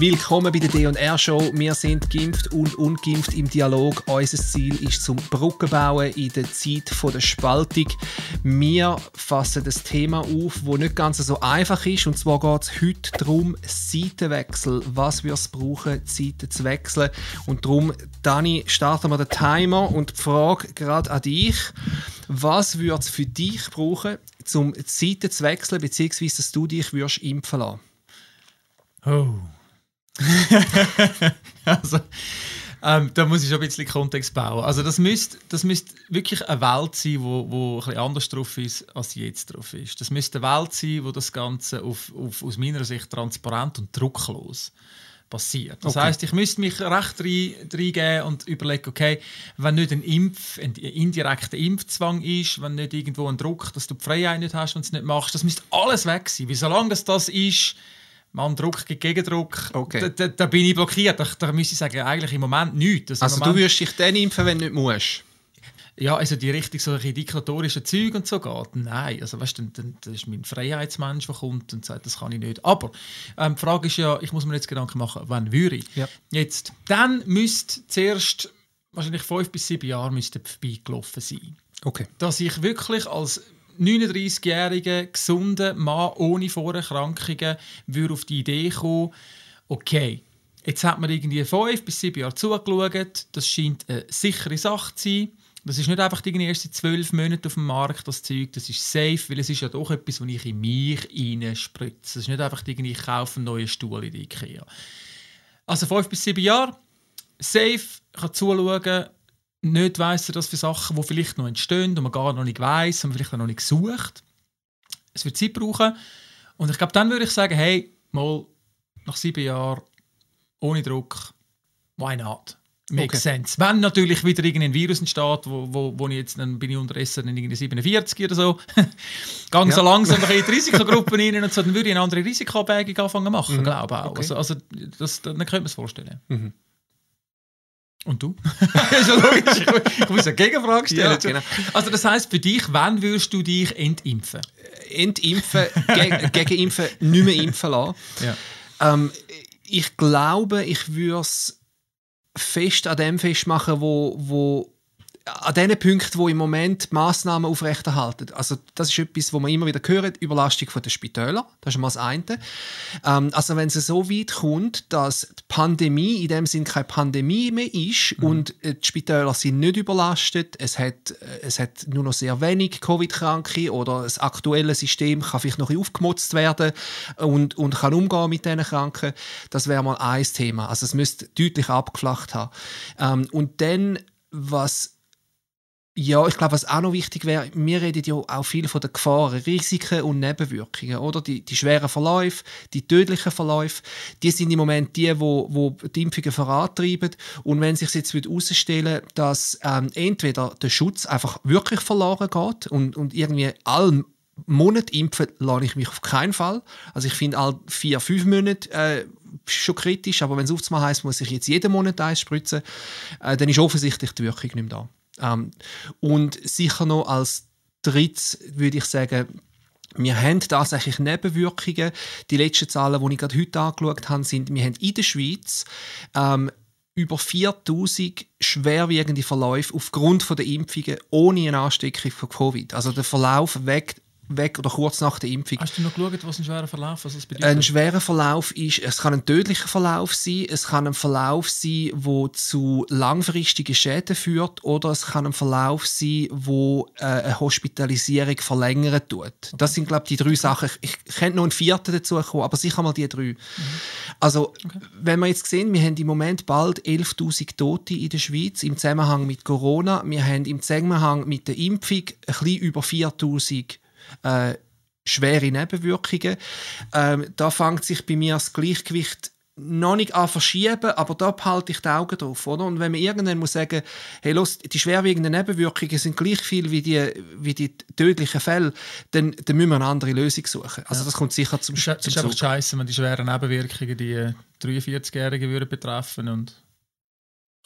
Willkommen bei der D&R Show. Wir sind geimpft und ungeimpft im Dialog. Unser Ziel ist zum Brücken bauen in der Zeit der Spaltung. Wir fassen das Thema auf, wo nicht ganz so einfach ist. Und zwar geht es heute darum, Seitenwechsel. Was wir es brauchen, Seiten zu wechseln. Und darum, Dani, starten wir den Timer und die Frage gerade an dich. Was würde es für dich brauchen, um die Seiten zu wechseln, beziehungsweise dass du dich würdest impfen lassen? Oh. also, ähm, da muss ich schon ein bisschen Kontext bauen. Also das müsste, das müsste wirklich eine Welt sein, wo, wo ein bisschen anders drauf ist, als jetzt drauf ist. Das müsste eine Welt sein, wo das Ganze auf, auf, aus meiner Sicht transparent und drucklos passiert. Das okay. heißt, ich müsste mich recht reingeben und überlegen, okay, wenn nicht ein Impf, ein indirekter Impfzwang ist, wenn nicht irgendwo ein Druck, dass du die Freiheit nicht hast, wenn du es nicht machst, das müsste alles weg sein. Weil solange das, das ist, man Druck gegen Gegendruck, okay. da, da, da, bin ich blockiert. Da, da müsste ich sagen, eigentlich im Moment nichts. Also, also Moment, du würdest dich dann impfen, wenn du nicht musst? Ja, also die richtig solche diktatorischen Züge und so geht. Nein, also weißt du, dann, dann ist mein Freiheitsmensch, der kommt und sagt, das kann ich nicht. Aber ähm, die Frage ist ja, ich muss mir jetzt Gedanken machen, wann würde ich? Ja. Jetzt, dann müsste zuerst wahrscheinlich fünf bis sieben Jahre müsste vorbeigelaufen sein. Okay. Dass ich wirklich als 39-jähriger, gesunder Mann ohne Vorerkrankungen würde auf die Idee kommen, okay, jetzt hat man irgendwie fünf bis sieben Jahre zugeschaut, das scheint eine sichere Sache zu sein. Das ist nicht einfach die ersten zwölf Monate auf dem Markt, das Zeug, das ist safe, weil es ist ja doch etwas, was ich in mich reinspritze. Es ist nicht einfach irgendwie, ich kaufe einen neuen Stuhl in die Ikea. Also fünf bis sieben Jahre, safe, kann zuschauen, nicht weiss er das für Sachen, die vielleicht noch entstehen und man gar noch nicht weiß und man vielleicht noch nicht gesucht. Es wird Zeit brauchen. Und ich glaube, dann würde ich sagen, hey, mal nach sieben Jahren, ohne Druck, why not? Makes okay. sense. Wenn natürlich wieder irgendein Virus entsteht, wo, wo, wo ich jetzt, dann bin ich unterdessen in irgendwie 47 oder so, gehe ja. so langsam in die Risikogruppen rein und so, dann würde ich eine andere Risikoabwägung anfangen machen, mhm. glaube ich auch. Okay. Also, also das, dann könnte man es vorstellen. Mhm. Und du? ist ja logisch. Ich muss eine Gegenfrage stellen. Ja, genau. Also das heißt für dich, wann würdest du dich entimpfen? Entimpfen, ge gegenimpfen, nicht mehr impfen lassen. Ja. Ähm, ich glaube, ich würde es fest an dem festmachen, wo, wo an den Punkten, wo im Moment die Massnahmen aufrechterhalten. Also das ist etwas, wo man immer wieder hört, Überlastung der Spitäler. Das ist mal das eine. Ähm, also wenn es so weit kommt, dass die Pandemie in dem Sinn keine Pandemie mehr ist mhm. und äh, die Spitäler sind nicht überlastet, es hat, äh, es hat nur noch sehr wenig Covid-Kranke oder das aktuelle System kann vielleicht noch aufgemutzt werden und, und kann umgehen mit diesen Kranken, das wäre mal ein Thema. Also es müsste deutlich abgeflacht haben. Ähm, und dann, was ja, ich glaube, was auch noch wichtig wäre, wir reden ja auch viel von den Gefahren, Risiken und Nebenwirkungen, oder? Die, die schweren Verläufe, die tödlichen Verläufe, die sind im Moment die, wo, wo die Impfungen vorantreiben. Und wenn sich jetzt herausstellen dass ähm, entweder der Schutz einfach wirklich verloren geht und, und irgendwie allen Monat impfen lasse ich mich auf keinen Fall. Also ich finde all vier, fünf Monate äh, schon kritisch, aber wenn es aufzumal heisst, muss ich jetzt jeden Monat eins spritzen, äh, dann ist offensichtlich die Wirkung nicht mehr da. Ähm, und sicher noch als drittes würde ich sagen, wir haben tatsächlich Nebenwirkungen. Die letzten Zahlen, die ich gerade heute angeschaut habe, sind, wir haben in der Schweiz ähm, über 4000 schwerwiegende Verläufe aufgrund der Impfungen ohne eine Ansteckung von Covid. Also der Verlauf weg weg oder kurz nach der Impfung. Hast du noch geschaut, was ein schwerer Verlauf was das bedeutet? Ein schwerer Verlauf ist, es kann ein tödlicher Verlauf sein, es kann ein Verlauf sein, der zu langfristigen Schäden führt oder es kann ein Verlauf sein, wo äh, eine Hospitalisierung verlängern tut. Okay. Das sind, glaube ich, die drei Sachen. Ich, ich könnte noch einen vierten dazu kommen, aber sicher mal die drei. Mhm. Also, okay. wenn wir jetzt sehen, wir haben im Moment bald 11'000 Tote in der Schweiz im Zusammenhang mit Corona. Wir haben im Zusammenhang mit der Impfung ein bisschen über 4'000 äh, schwere Nebenwirkungen. Ähm, da fängt sich bei mir das Gleichgewicht noch nicht an verschieben, aber da behalte ich die Augen drauf. Oder? Und wenn man irgendwann muss sagen, hey, los, die schwerwiegenden Nebenwirkungen sind gleich viel wie die, wie die tödlichen Fälle, dann, dann müssen wir eine andere Lösung suchen. Also das kommt sicher zum, Schluss. Es ist einfach scheiße, wenn die schweren Nebenwirkungen die 43-Jährigen würden betreffen und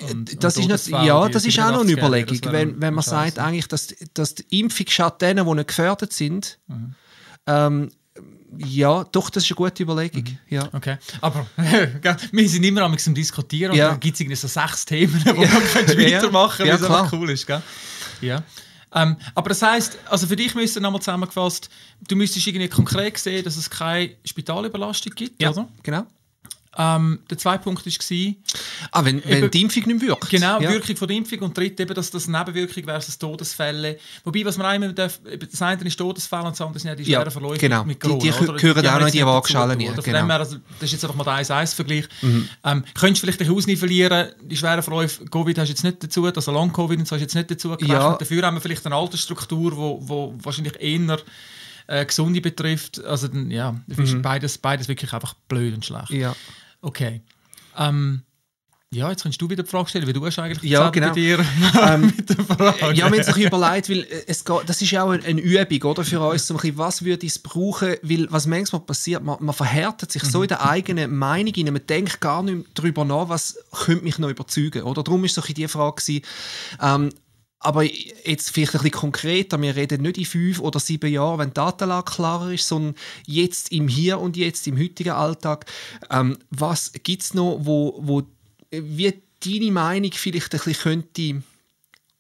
und, das und ist nicht, ja, das ist auch noch eine Überlegung. Wenn, wenn man sagt, eigentlich, dass, dass die Impfung schadet denen, die nicht gefährdet sind, mhm. ähm, ja, doch, das ist eine gute Überlegung. Mhm. Ja. Okay. Aber wir sind immer am Diskutieren ja. und dann gibt es irgendwie so sechs Themen, wo ja. man weitermachen ja. ja, cool ist. Gell? Ja. Ähm, aber das heisst, also für dich müsste nochmal zusammengefasst, du müsstest irgendwie konkret sehen, dass es keine Spitalüberlastung gibt, ja, oder? genau. Ähm, der zweite Punkt war... Ah, wenn, wenn die Impfung nicht wirkt. Genau, ja. Wirkung von der Impfung und dritt eben, dass das Nebenwirkung versus Todesfälle. Wobei, was man auch immer darf, das eine ist Todesfälle und das andere sind ja die schweren ja, Verläufe genau. mit Corona. Die, die oder? gehören die auch noch in die Waagschale. Genau. Her, also, das ist jetzt einfach mal der 1-1-Vergleich. Mhm. Ähm, könntest du vielleicht dich ausnivellieren, die schweren Verläufe, Covid hast du jetzt nicht dazu, also Long-Covid und so hast du jetzt nicht dazu gerechnet. Ja. Dafür haben wir vielleicht eine Altersstruktur, wo, wo wahrscheinlich eher äh, Gesunde betrifft. Also ja, mhm. beides, beides wirklich einfach blöd und schlecht. Ja. Okay. Ähm, ja, jetzt kannst du wieder die Frage stellen, wie du hast eigentlich ja, genau. bei dir ähm, mit der Frage. Ja, wir haben sich überlegt, weil es geht, das ist ja auch eine Übung oder, für uns, so ein was würde es brauchen, weil was manchmal passiert, man, man verhärtet sich mhm. so in der eigenen Meinung rein, man denkt gar nicht darüber nach, was könnte mich noch überzeugen, oder? Darum war so die Frage gewesen, ähm, aber jetzt vielleicht ein bisschen konkreter, wir reden nicht in fünf oder sieben Jahren, wenn die Datenlage klarer ist, sondern jetzt im Hier und Jetzt, im heutigen Alltag. Ähm, was gibt es noch, wo, wo wie deine Meinung vielleicht ein bisschen könnte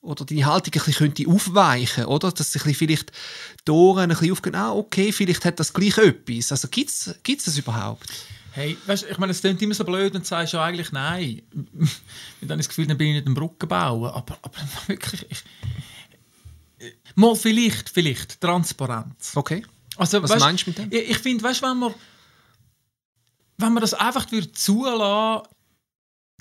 oder deine Haltung ein bisschen könnte aufweichen, oder? Dass sich vielleicht die Ohren ein bisschen aufgehen, ah, okay, vielleicht hat das gleich etwas. Also gibt es das überhaupt? Hey, weißt, ich meine, es klingt immer so blöd und sagst ja eigentlich nein. Dann habe ich das Gefühl, dann bin ich nicht ein Brücken bauen. Aber, aber wirklich, ich, mal vielleicht, vielleicht Transparenz. Okay. Also, Was weißt, meinst du mit dem? Ich, ich finde, weißt, wenn man wenn man das einfach würde zulassen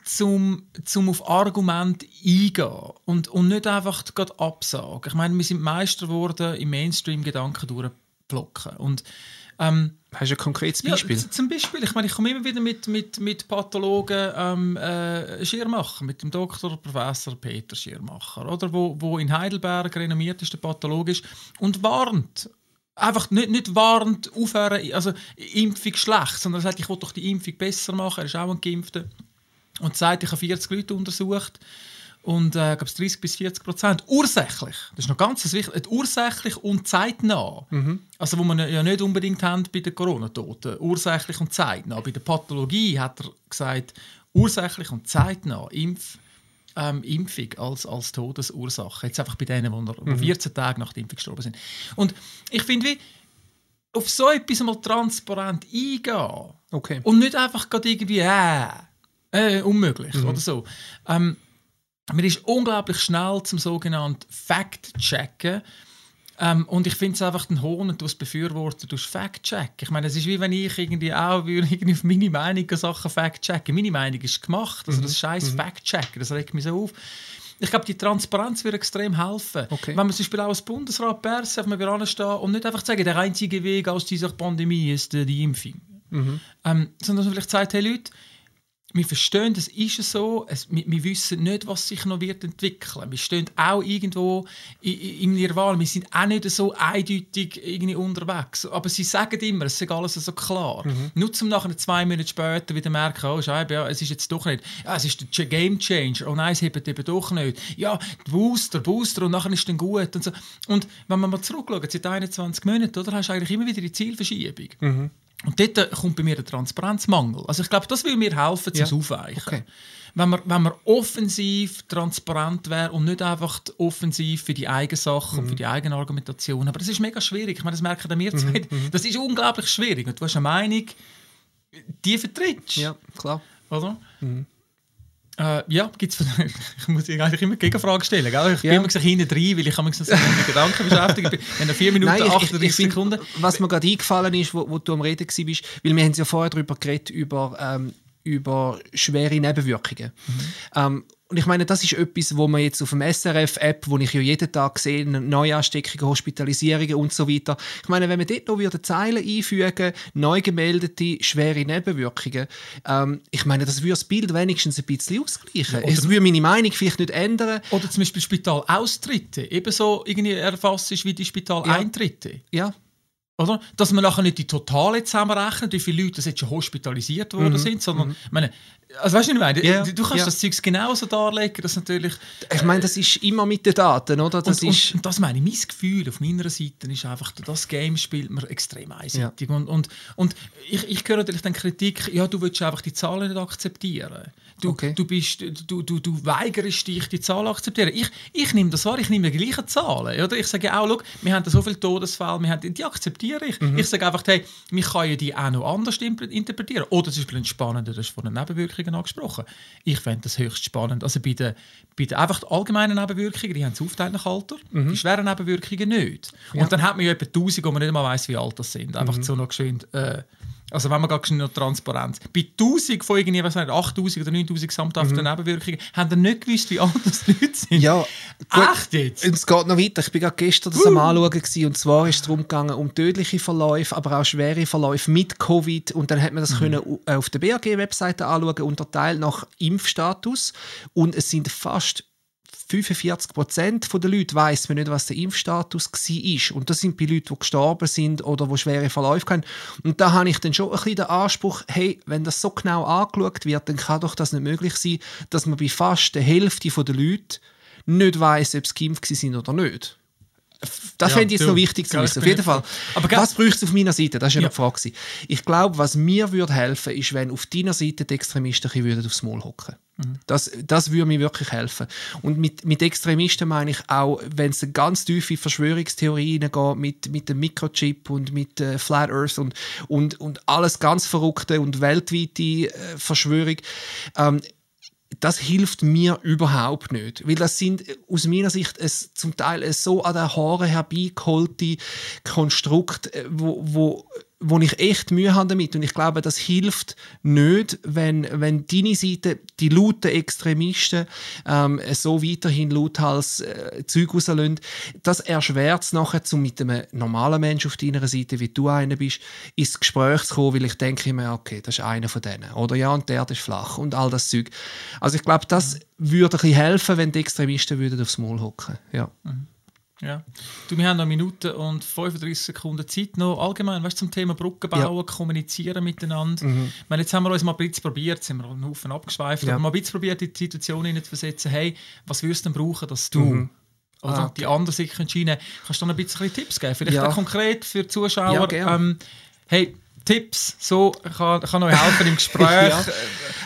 zum, zum auf Argument eingehen und, und nicht einfach gerade absagen. Ich meine, wir sind Meister geworden, im Mainstream-Gedanken durchzupflocken. Und ähm, Hast du ein konkretes Beispiel? Ja, zum Beispiel, ich meine, ich komme immer wieder mit, mit, mit Pathologen ähm, äh, Schirmacher, mit dem Doktor Professor Peter Schirmacher, oder, wo, wo in Heidelberg renommiertester Pathologe ist und warnt. Einfach nicht, nicht warnt aufhören, also Impfung schlecht, sondern er sagt, ich will doch die Impfung besser machen, er ist auch ein Geimpfter und sagt, ich habe 40 Leute untersucht und äh, glaube 30 bis 40 Prozent. Ursächlich, das ist noch ganz wichtig, ursächlich und zeitnah. Mhm. Also wo man ja nicht unbedingt haben bei den Corona-Toten. Ursächlich und zeitnah. Bei der Pathologie hat er gesagt, ursächlich und zeitnah Impf, ähm, Impfung als, als Todesursache. Jetzt einfach bei denen, die mhm. 14 Tage nach der Impfung gestorben sind. Und ich finde, wie auf so etwas mal transparent eingehen okay. und nicht einfach irgendwie äh, äh, unmöglich mhm. oder so. Ähm, man ist unglaublich schnell zum sogenannten Fact-Checken. Ähm, und ich finde es einfach den Hohn du es befürworten, du Fact-Check. Ich meine, es ist wie wenn ich irgendwie auch irgendwie auf meine Meinung Sachen Fact-Checken. Meine Meinung ist gemacht, also das mhm. scheiß mhm. Fact-Checken, das regt mich so auf. Ich glaube, die Transparenz würde extrem helfen. Okay. Wenn man zum Beispiel auch als Bundesrat Pers auf mal anstehen und nicht einfach sagen, der einzige Weg aus dieser Pandemie ist äh, die Impfung. Mhm. Ähm, sondern dass man vielleicht sagt, hey Leute, wir verstehen, das ist so. Es, wir, wir, wissen nicht, was sich noch wird entwickeln. Wir stehen auch irgendwo im Nirvana. Wir sind auch nicht so eindeutig irgendwie unterwegs. Aber sie sagen immer, es ist alles so klar. Mhm. Nur zum nachher zwei Monate später wieder merken, oh Scheibe, ja, es ist jetzt doch nicht. Ja, es ist der Game Changer. Oh nein, es hebt eben doch nicht. Ja, Booster, Booster und nachher ist es dann gut. Und, so. und wenn man mal zurückschaut, seit 21 Monaten, oder, hast du eigentlich immer wieder die Zielverschiebung. Mhm. Und dort kommt bei mir der Transparenzmangel. Also ich glaube, das will mir helfen, zum ja. Aufweichen. Okay. Wenn man, wenn man offensiv transparent wäre und nicht einfach offensiv für die eigene Sache mhm. und für die eigene Argumentation. Aber das ist mega schwierig. Ich meine, das merken wir zwei. Mhm, mhm. Das ist unglaublich schwierig. Und du hast eine Meinung, die vertrittst. Ja, klar. Oder? Mhm. Äh, ja, gibt's, ich muss eigentlich immer Gegenfragen stellen. Gell? Ich ja. bin immer hinten drin, weil ich mich so mit Gedanken beschäftigt bin. Wir haben vier Minuten, Nein, ich, 38 ich, ich Sekunden. Was mir gerade eingefallen ist, wo, wo, du am Reden warst, weil wir haben ja vorher darüber geredet, über, ähm, über schwere Nebenwirkungen. Mhm. Ähm, und ich meine, das ist etwas, wo man jetzt auf dem SRF-App, wo ich ja jeden Tag sehe, Neuansteckungen, Hospitalisierungen und so weiter. Ich meine, wenn man dort noch wieder Zeilen einfügen, neu gemeldete, schwere Nebenwirkungen, ähm, ich meine, das würde das Bild wenigstens ein bisschen ausgleichen. Ja, es würde meine Meinung vielleicht nicht ändern. Oder zum Beispiel Spitalaustritte, ebenso irgendwie erfasst ist wie die Spitaleintritte. Ja. ja. Oder? Dass man nachher nicht die Totale zusammenrechnet, wie viele Leute jetzt schon hospitalisiert worden mhm. sind, sondern, mhm. meine, also weißt du, was ich meine? Yeah. Du kannst yeah. das Zeug genauso darlegen, das natürlich... Ich meine, das ist immer mit den Daten, oder? Das und, ist und, das meine ich, mein Gefühl auf meiner Seite ist einfach, das Game spielt man extrem einseitig. Ja. Und, und, und ich, ich höre natürlich dann Kritik, ja, du willst einfach die Zahlen nicht akzeptieren. Du, okay. du, bist, du, du, du weigerst dich, die Zahl akzeptieren. Ich, ich nehme das wahr, ich nehme die gleichen Zahlen. Oder? Ich sage auch, schau, wir haben so viele Todesfälle, wir haben, die akzeptiere ich. Mhm. Ich sage einfach, hey, wir können die auch noch anders interpretieren. Oder zum Beispiel ein spannender, das ist von den Nebenwirkungen angesprochen. Ich fände das höchst spannend. Also bei den, bei den einfach allgemeinen Nebenwirkungen, die haben es aufteilt nach Alter, mhm. die schweren Nebenwirkungen nicht. Ja. Und dann hat man ja etwa 1000, wo man nicht mal weiß, wie alt das sind. Einfach mhm. so noch geschwind... Äh, also wenn man gar noch transparent. Bei 1000 von irgendwie, was nicht, 8000 oder 9000 gesamthaften mhm. Nebenwirkungen haben wir nicht gewusst, wie alt das Leute sind. Ja, gut. Echt jetzt? Und es geht noch weiter. Ich war gestern das uh. am Anschauen gewesen, und zwar ist es darum gegangen, um tödliche Verläufe, aber auch schwere Verläufe mit Covid und dann hat man das mhm. können äh, auf der BAG-Webseite anschauen, unterteilt nach Impfstatus und es sind fast 45 Prozent der Leute weiß man nicht, was der Impfstatus war. Und das sind bei Leuten, die gestorben sind oder die schwere Verläufe haben. Und da habe ich dann schon ein bisschen den Anspruch, hey, wenn das so genau angeschaut wird, dann kann doch das nicht möglich sein, dass man bei fast der Hälfte der Leute nicht weiß, ob sie geimpft sind oder nicht. Das ja, fände ich jetzt du, noch wichtig zu wissen. Auf jeden Fall. Aber was braucht es auf meiner Seite? Das war ja, ja. eine Frage. Ich glaube, was mir würde helfen, ist, wenn auf deiner Seite die Extremisten würden aufs Maul hocken mhm. das, das würde mir wirklich helfen. Und mit, mit Extremisten meine ich auch, wenn es eine ganz tiefe Verschwörungstheorie geht, mit, mit dem Mikrochip und mit äh, Flat Earth und, und, und alles ganz Verrückte und weltweite äh, Verschwörung. Ähm, das hilft mir überhaupt nicht, weil das sind aus meiner Sicht es, zum Teil so an den Haaren herbeigeholte Konstrukte, äh, wo, wo wo ich echt Mühe habe damit und ich glaube, das hilft nicht, wenn, wenn deine Seite, die lauten Extremisten ähm, so weiterhin lauthals äh, Zeug rauslösen. Das erschwert es nachher, um mit einem normalen Menschen auf deiner Seite, wie du einer bist, ins Gespräch zu kommen, weil ich denke mir, okay, das ist einer von denen. Oder ja, und der, der ist flach und all das Zeug. Also ich glaube, das würde ein bisschen helfen, wenn die Extremisten würden aufs Maul hocken. Ja. Mhm. Ja. Du, wir haben noch Minuten und 35 Sekunden Zeit noch. Allgemein, weißt, zum Thema Brücken bauen, ja. kommunizieren miteinander. Mhm. Meine, jetzt haben wir uns mal ein bisschen probiert, sind wir einen Haufen abgeschweift, ja. aber mal ein bisschen probiert, in die Situation hineinzuversetzen, hey, was würdest du denn brauchen, dass du mhm. oder ah, okay. die anderen sich entscheiden Kannst du noch ein bisschen Tipps geben? Vielleicht ja. konkret für Zuschauer. Ja, ähm, hey, Tipps, so kann, kann euch helfen im Gespräch. ja.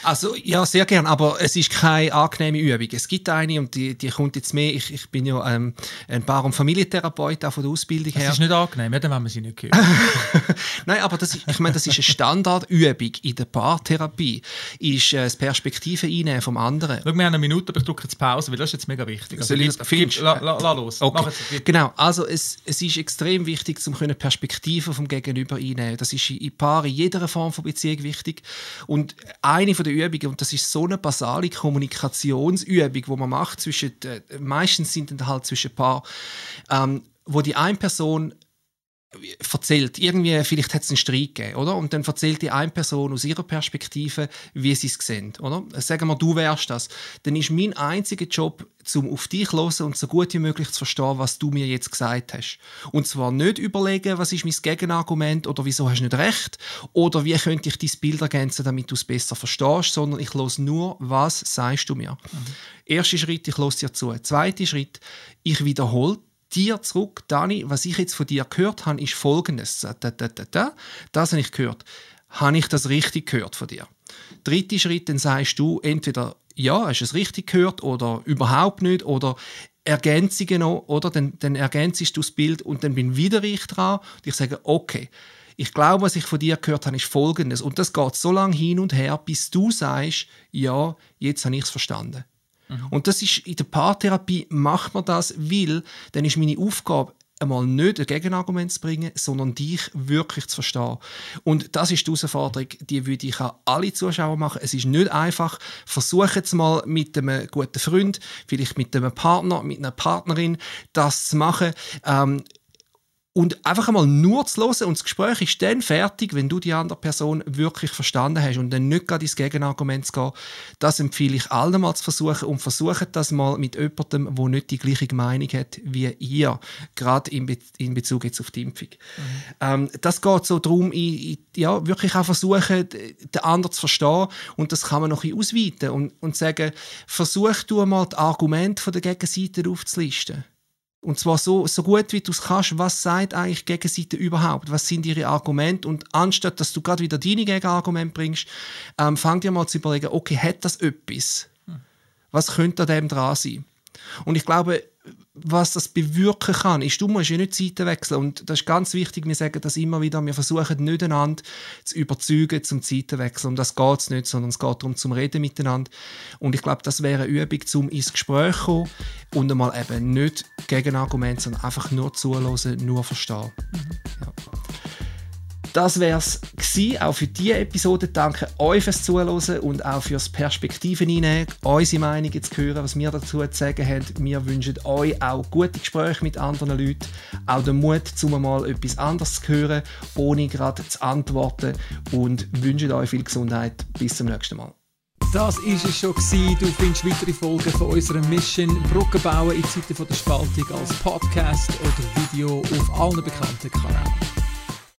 Also ja, sehr gern, aber es ist keine angenehme Übung. Es gibt eine und die, die kommt jetzt mehr. Ich, ich bin ja ähm, ein Paar- und Familientherapeut auch von der Ausbildung her. Das ist nicht angenehm, ja, dann wenn man sie nicht hören. Nein, aber das ist, ich meine, das ist eine Standardübung in der Paartherapie. Ist äh, das Perspektive einnehmen vom anderen. Schau, wir haben eine Minute, aber ich drücke jetzt Pause, weil das ist jetzt mega wichtig. Also, Soll ich, la, la, la, los. Okay. Genau, also es, es ist extrem wichtig, um Perspektive vom Gegenüber einnehmen. Das ist in Paaren, in jeder Form von Beziehung wichtig. Und eine von der Übungen, und das ist so eine basale Kommunikationsübung, die man macht zwischen, äh, meistens sind dann halt zwischen Paar, ähm, wo die eine Person erzählt, irgendwie, vielleicht hat es einen Streit gegeben, oder? Und dann erzählt die eine Person aus ihrer Perspektive, wie sie es sehen, oder? Sagen wir, du wärst das. Dann ist mein einziger Job, um auf dich zu hören und so gut wie möglich zu verstehen, was du mir jetzt gesagt hast. Und zwar nicht überlegen, was ist mein Gegenargument oder wieso hast du nicht recht oder wie könnte ich dein Bild ergänzen, damit du es besser verstehst, sondern ich höre nur, was sagst du mir. Mhm. Erster Schritt, ich höre dir zu. Zweiter Schritt, ich wiederhole dir zurück, Dani, was ich jetzt von dir gehört habe, ist folgendes. Da, da, da, da, das habe ich gehört. Habe ich das richtig gehört von dir? Dritter Schritt, dann sagst du entweder, ja, hast du es richtig gehört oder überhaupt nicht oder Ergänzungen noch, oder? Dann, dann ergänzest du das Bild und dann bin wieder ich dran und ich sage, okay, ich glaube, was ich von dir gehört habe, ist folgendes. Und das geht so lange hin und her, bis du sagst, ja, jetzt habe ich es verstanden. Mhm. Und das ist in der Paartherapie macht man das, weil dann ist meine Aufgabe einmal nicht ein Gegenargument zu bringen, sondern dich wirklich zu verstehen. Und das ist die Herausforderung, die würde ich an alle Zuschauer machen. Es ist nicht einfach. Versuche es mal mit einem guten Freund, vielleicht mit einem Partner, mit einer Partnerin, das zu machen. Ähm, und einfach einmal nur zu hören und das Gespräch ist dann fertig, wenn du die andere Person wirklich verstanden hast und dann nicht gerade ins Gegenargument zu gehen. Das empfehle ich allen mal zu versuchen und versucht das mal mit jemandem, der nicht die gleiche Meinung hat wie ihr, gerade in, Be in Bezug jetzt auf die Impfung. Mhm. Ähm, das geht so darum, ich, ich, ja, wirklich auch versuchen, den anderen zu verstehen und das kann man noch ein bisschen ausweiten und, und sagen, versuch du mal die Argumente der Gegenseite aufzulisten und zwar so, so gut wie du es kannst, was sagt eigentlich Gegenseite überhaupt? Was sind ihre Argumente? Und anstatt, dass du gerade wieder deine Gegenargumente bringst, ähm, fang dir mal zu überlegen, okay, hat das etwas? Was könnte an dem dran sein? Und ich glaube, was das bewirken kann, ist, du musst ja nicht Seiten wechseln. Und das ist ganz wichtig, wir sagen das immer wieder, wir versuchen nicht einander zu überzeugen zum Zeitenwechsel. Um das geht es nicht, sondern es geht darum, zum Reden miteinander. Und ich glaube, das wäre eine Übung, um ins Gespräch zu kommen und einmal eben nicht gegen Argumente, sondern einfach nur zuhören, nur verstehen. Mhm. Ja. Das wäre es auch für diese Episode. Danke euch fürs Zuhören und auch fürs Perspektiven einnehmen, unsere Meinungen zu hören, was wir dazu zu sagen haben. Wir wünschen euch auch gute Gespräche mit anderen Leuten, auch den Mut, um mal etwas anderes zu hören, ohne gerade zu antworten und wünschen euch viel Gesundheit. Bis zum nächsten Mal. Das war es schon. Du findest weitere Folgen von unserer Mission Brücken bauen in Zeiten der Spaltung als Podcast oder Video auf allen bekannten Kanälen.